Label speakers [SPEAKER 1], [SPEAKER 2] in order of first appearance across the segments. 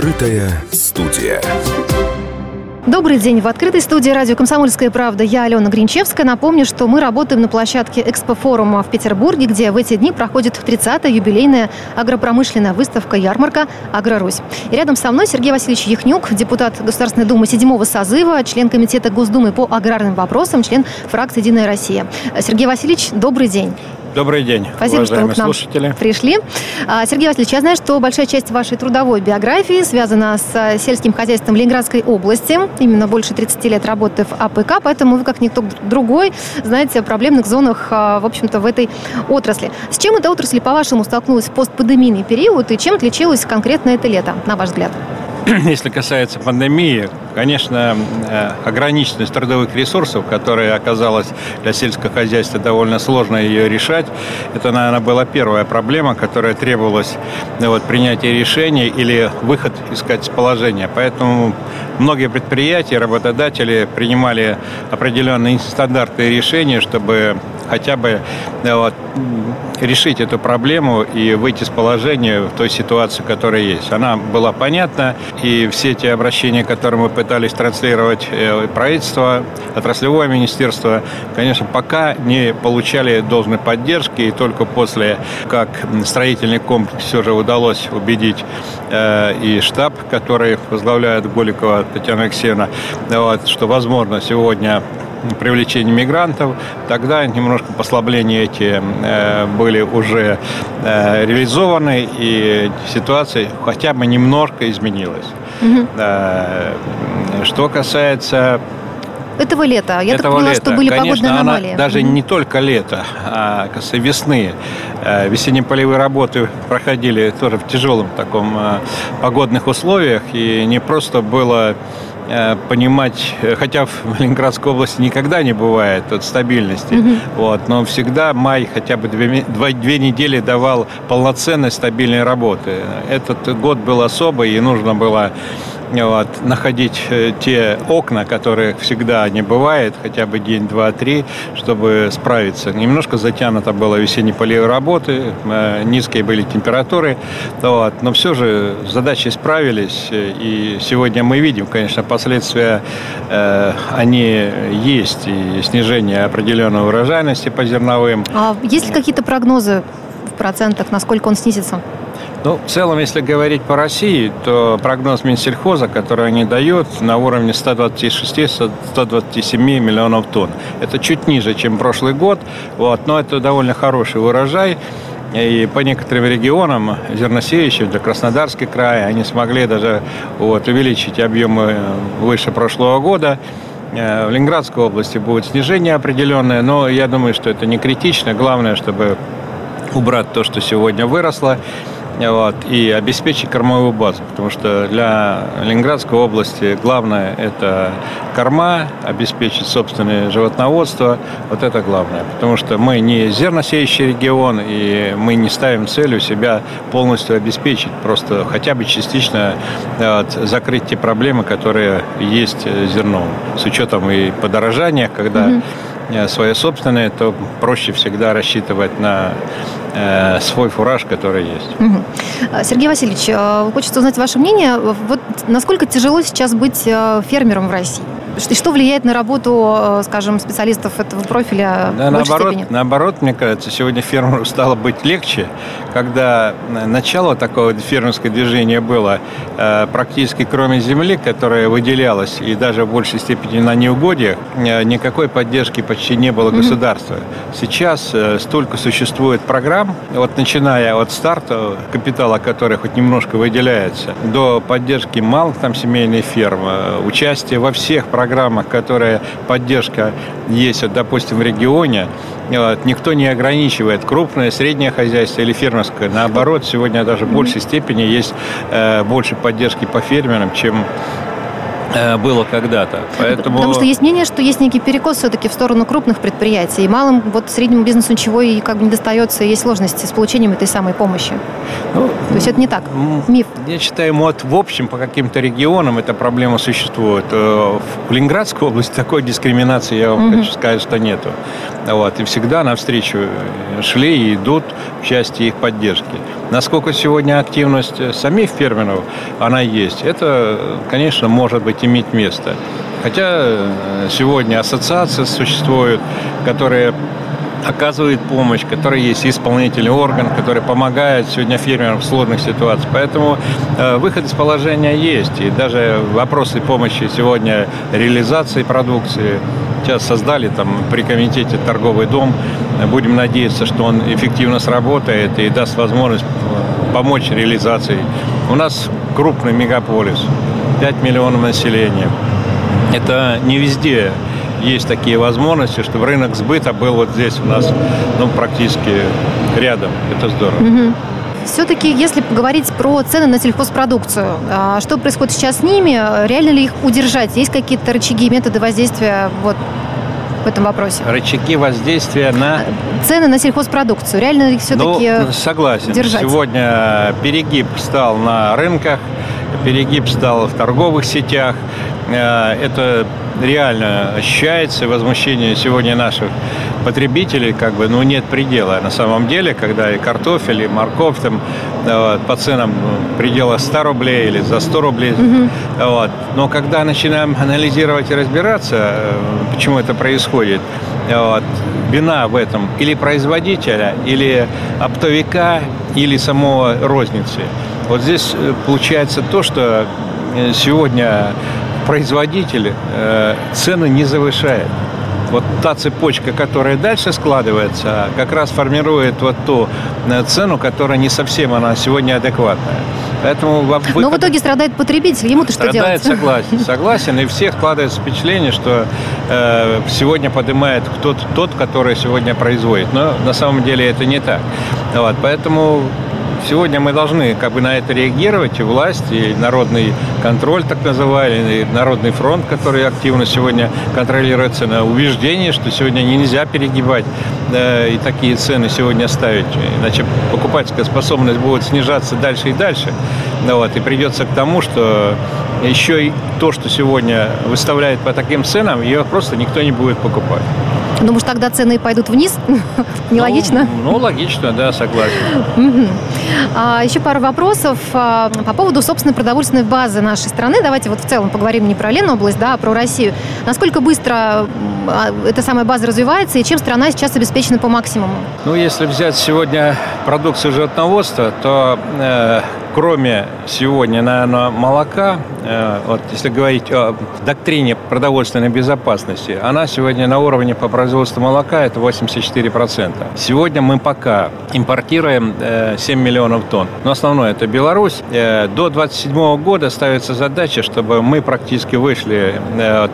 [SPEAKER 1] Открытая студия.
[SPEAKER 2] Добрый день. В открытой студии радио «Комсомольская правда» я, Алена Гринчевская. Напомню, что мы работаем на площадке Экспофорума в Петербурге, где в эти дни проходит 30-я юбилейная агропромышленная выставка «Ярмарка Агрорусь». И рядом со мной Сергей Васильевич Яхнюк, депутат Государственной Думы седьмого созыва, член Комитета Госдумы по аграрным вопросам, член фракции «Единая Россия». Сергей Васильевич, добрый день.
[SPEAKER 3] Добрый день,
[SPEAKER 2] Спасибо, что вы к нам
[SPEAKER 3] слушатели.
[SPEAKER 2] пришли. А, Сергей Васильевич, я знаю, что большая часть вашей трудовой биографии связана с э, сельским хозяйством Ленинградской области. Именно больше 30 лет работы в АПК, поэтому вы, как никто другой, знаете о проблемных зонах, а, в общем-то, в этой отрасли. С чем эта отрасль, по-вашему, столкнулась в постпандемийный период и чем отличилась конкретно это лето, на ваш взгляд?
[SPEAKER 3] Если касается пандемии, конечно, э, ограниченность трудовых ресурсов, которая оказалась для сельского хозяйства довольно сложно ее решать, это, наверное, была первая проблема, которая требовалась ну, вот, принятия решений или выход искать из положения. Поэтому многие предприятия, работодатели принимали определенные стандартные решения, чтобы хотя бы э, вот, решить эту проблему и выйти с положения в той ситуации, которая есть. Она была понятна, и все те обращения, которые мы пытались транслировать э, правительство, отраслевое министерство, конечно, пока не получали должной поддержки, и только после, как строительный комплекс все же удалось убедить э, и штаб, который возглавляет Голикова Татьяна Алексеевна, вот, что возможно сегодня привлечения мигрантов. Тогда немножко послабления эти э, были уже э, реализованы, и ситуация хотя бы немножко изменилась. Угу. Что касается
[SPEAKER 2] этого лета. Я
[SPEAKER 3] Этого
[SPEAKER 2] так поняла,
[SPEAKER 3] лета.
[SPEAKER 2] что были
[SPEAKER 3] Конечно,
[SPEAKER 2] погодные аномалии.
[SPEAKER 3] Она даже не только лето, а весны. Весенние полевые работы проходили тоже в тяжелом таком погодных условиях. И не просто было Э, понимать, э, хотя в Ленинградской области никогда не бывает от стабильности, угу. вот, но всегда май хотя бы две, два, две недели давал полноценной стабильной работы. Этот год был особый, и нужно было вот, находить э, те окна, которые всегда не бывает, хотя бы день, два, три, чтобы справиться. Немножко затянуто было весенней полевой работы, э, низкие были температуры, вот, но все же задачи справились, и сегодня мы видим, конечно, последствия, э, они есть, и снижение определенной урожайности по зерновым.
[SPEAKER 2] А есть ли какие-то прогнозы в процентах, насколько он снизится?
[SPEAKER 3] Ну, в целом, если говорить по России, то прогноз Минсельхоза, который они дают, на уровне 126-127 миллионов тонн. Это чуть ниже, чем прошлый год, вот, но это довольно хороший урожай. И по некоторым регионам зерносеющим, для Краснодарский край, они смогли даже вот, увеличить объемы выше прошлого года. Э, в Ленинградской области будет снижение определенное, но я думаю, что это не критично. Главное, чтобы убрать то, что сегодня выросло вот, и обеспечить кормовую базу, потому что для Ленинградской области главное – это корма, обеспечить собственное животноводство, вот это главное, потому что мы не зерносеющий регион, и мы не ставим целью себя полностью обеспечить, просто хотя бы частично вот, закрыть те проблемы, которые есть зерном, с учетом и подорожания, когда mm свое собственное, то проще всегда рассчитывать на Э, свой фураж, который есть.
[SPEAKER 2] Угу. Сергей Васильевич, э, хочется узнать ваше мнение. Вот насколько тяжело сейчас быть э, фермером в России? И что влияет на работу, э, скажем, специалистов этого профиля
[SPEAKER 3] да,
[SPEAKER 2] в
[SPEAKER 3] наоборот,
[SPEAKER 2] степени?
[SPEAKER 3] наоборот, мне кажется, сегодня фермеру стало быть легче, когда начало такого фермерского движения было э, практически кроме земли, которая выделялась, и даже в большей степени на неугодиях, э, никакой поддержки почти не было государства. Mm-hmm. Сейчас столько существует программ, вот начиная от старта, капитала который хоть немножко выделяется, до поддержки малых там семейных ферм, участия во всех программах, программах, которые поддержка есть, вот, допустим, в регионе, вот, никто не ограничивает крупное, среднее хозяйство или фермерское. Наоборот, сегодня даже в большей степени есть э, больше поддержки по фермерам, чем Э, было когда-то.
[SPEAKER 2] Поэтому... Потому что есть мнение, что есть некий перекос все-таки в сторону крупных предприятий. И малым, вот среднему бизнесу ничего и как бы не достается, и есть сложности с получением этой самой помощи. Ну, То есть это не так, миф.
[SPEAKER 3] Я считаю, вот в общем по каким-то регионам эта проблема существует. Э, в Ленинградской области такой дискриминации, я вам угу. хочу сказать, что нету. Вот. И всегда навстречу шли и идут в части их поддержки. Насколько сегодня активность самих фермеров, она есть, это, конечно, может быть иметь место. Хотя э, сегодня ассоциации существуют, которые оказывает помощь, который есть исполнительный орган, который помогает сегодня фермерам в сложных ситуациях. Поэтому э, выход из положения есть. И даже вопросы помощи сегодня реализации продукции сейчас создали там при комитете торговый дом. Будем надеяться, что он эффективно сработает и даст возможность э, помочь реализации. У нас крупный мегаполис, 5 миллионов населения. Это не везде есть такие возможности, чтобы рынок сбыта был вот здесь у нас, ну, практически рядом. Это здорово. Угу.
[SPEAKER 2] Все-таки, если говорить про цены на сельхозпродукцию, а, что происходит сейчас с ними? Реально ли их удержать? Есть какие-то рычаги, методы воздействия вот в этом вопросе?
[SPEAKER 3] Рычаги воздействия на...
[SPEAKER 2] Цены на сельхозпродукцию. Реально ли их все-таки
[SPEAKER 3] ну, согласен.
[SPEAKER 2] держать?
[SPEAKER 3] Сегодня перегиб стал на рынках, перегиб стал в торговых сетях. Э, это реально ощущается, возмущение сегодня наших потребителей, как бы, ну, нет предела. На самом деле, когда и картофель, и морковь там вот, по ценам ну, предела 100 рублей или за 100 рублей. Угу. Вот. Но когда начинаем анализировать и разбираться, э, почему это происходит, вот, вина в этом или производителя, или оптовика, или самого розницы. Вот здесь э, получается то, что э, сегодня производитель э, цены не завышает. Вот та цепочка, которая дальше складывается, как раз формирует вот ту цену, которая не совсем она сегодня адекватная.
[SPEAKER 2] Поэтому вы... Но в итоге страдает потребитель, ему-то что
[SPEAKER 3] делать? Страдает, согласен, согласен. И всех складывается впечатление, что э, сегодня поднимает тот, тот, который сегодня производит. Но на самом деле это не так. Вот, поэтому Сегодня мы должны как бы на это реагировать, и власть, и народный контроль, так называемый, и народный фронт, который активно сегодня контролируется на убеждение, что сегодня нельзя перегибать да, и такие цены сегодня ставить, иначе покупательская способность будет снижаться дальше и дальше. Да, вот, и придется к тому, что еще и то, что сегодня выставляет по таким ценам, ее просто никто не будет покупать.
[SPEAKER 2] Ну, может, тогда цены пойдут вниз? Нелогично?
[SPEAKER 3] Ну, ну, логично, да, согласен.
[SPEAKER 2] А, еще пару вопросов а, по поводу собственной продовольственной базы нашей страны. Давайте вот в целом поговорим не про Ленобласть, да, а про Россию. Насколько быстро а, эта самая база развивается и чем страна сейчас обеспечена по максимуму?
[SPEAKER 3] Ну, если взять сегодня продукцию животноводства, то э, кроме сегодня, наверное, молока, э, вот если говорить о доктрине продовольственной безопасности, она сегодня на уровне по производству молока это 84%. Сегодня мы пока импортируем 7 э, миллионов тонн. Но основное это Беларусь. Э, до 2027 года ставится задача, чтобы мы практически вышли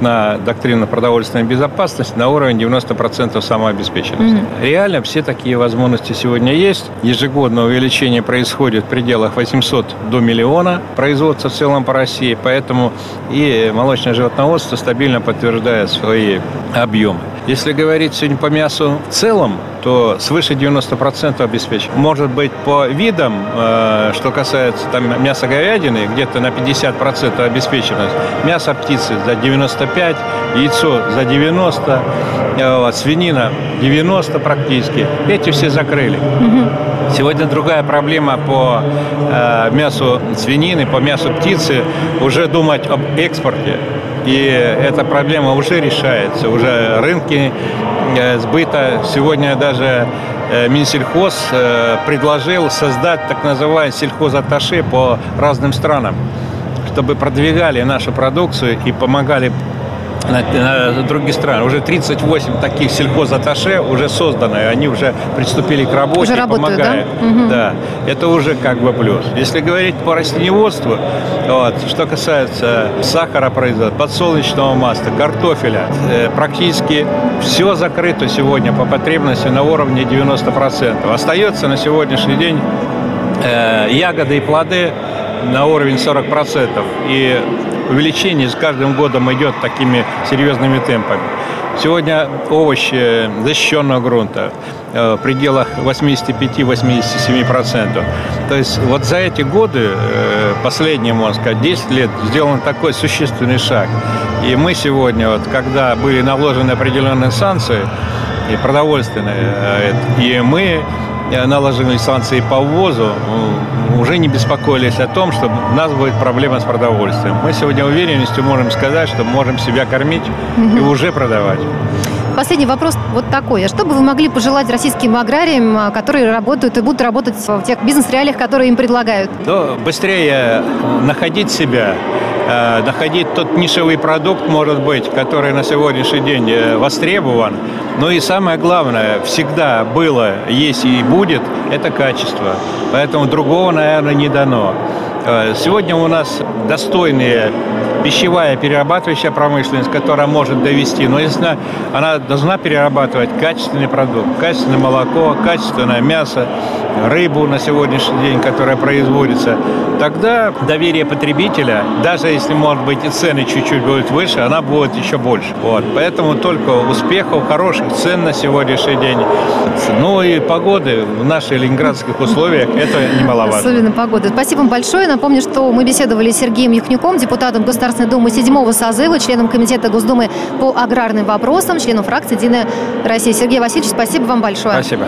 [SPEAKER 3] на доктрину продовольственной безопасности на уровень 90% самообеспеченности. Mm-hmm. Реально все такие возможности сегодня есть. Ежегодное увеличение происходит в пределах 800 700 до миллиона производства в целом по России, поэтому и молочное животноводство стабильно подтверждает свои объемы. Если говорить сегодня по мясу в целом, то свыше 90% обеспечен. Может быть, по видам, э, что касается там, мяса говядины, где-то на 50% обеспеченность. Мясо птицы за 95, яйцо за 90, э, вот, свинина 90 практически. Эти все закрыли. Сегодня другая проблема по э, мясу свинины, по мясу птицы. Уже думать об экспорте. И эта проблема уже решается. Уже рынки э, сбыта. Сегодня даже э, Минсельхоз э, предложил создать так называемый сельхозатташе по разным странам чтобы продвигали нашу продукцию и помогали на, на другие страны. Уже 38 таких сельхозаташе уже созданы, они уже приступили к работе,
[SPEAKER 2] уже работают,
[SPEAKER 3] помогают.
[SPEAKER 2] Да? Угу.
[SPEAKER 3] да, это уже как бы плюс. Если говорить по растениеводству, вот, что касается сахара производства, подсолнечного масла, картофеля, э, практически все закрыто сегодня по потребности на уровне 90%. Остается на сегодняшний день э, ягоды и плоды на уровень 40%. И увеличение с каждым годом идет такими серьезными темпами. Сегодня овощи защищенного грунта э, в пределах 85-87%. То есть вот за эти годы, э, последние, можно сказать, 10 лет, сделан такой существенный шаг. И мы сегодня, вот, когда были наложены определенные санкции, и продовольственные, э, и мы наложили санкции по ввозу, уже не беспокоились о том, что у нас будет проблема с продовольствием. Мы сегодня уверенностью можем сказать, что можем себя кормить угу. и уже продавать.
[SPEAKER 2] Последний вопрос вот такой. А что бы вы могли пожелать российским аграриям, а, которые работают и будут работать в тех бизнес-реалиях, которые им предлагают?
[SPEAKER 3] Да, быстрее находить себя, находить тот нишевый продукт, может быть, который на сегодняшний день э, востребован. Ну и самое главное, всегда было, есть и будет, это качество. Поэтому другого, наверное, не дано. Э, сегодня у нас достойные пищевая перерабатывающая промышленность, которая может довести, но если она должна перерабатывать качественный продукт, качественное молоко, качественное мясо, рыбу на сегодняшний день, которая производится, тогда доверие потребителя, даже если, может быть, и цены чуть-чуть будут выше, она будет еще больше. Вот. Поэтому только успехов, хороших цен на сегодняшний день. Ну и погоды в наших ленинградских условиях это немаловажно.
[SPEAKER 2] Особенно погоды. Спасибо вам большое. Напомню, что мы беседовали с Сергеем Юхнюком, депутатом Государственной Думы седьмого созыва, членом Комитета Госдумы по аграрным вопросам, членом фракции «Единая Россия». Сергей Васильевич, спасибо вам большое.
[SPEAKER 3] Спасибо.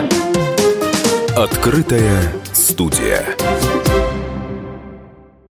[SPEAKER 1] Открытая студия.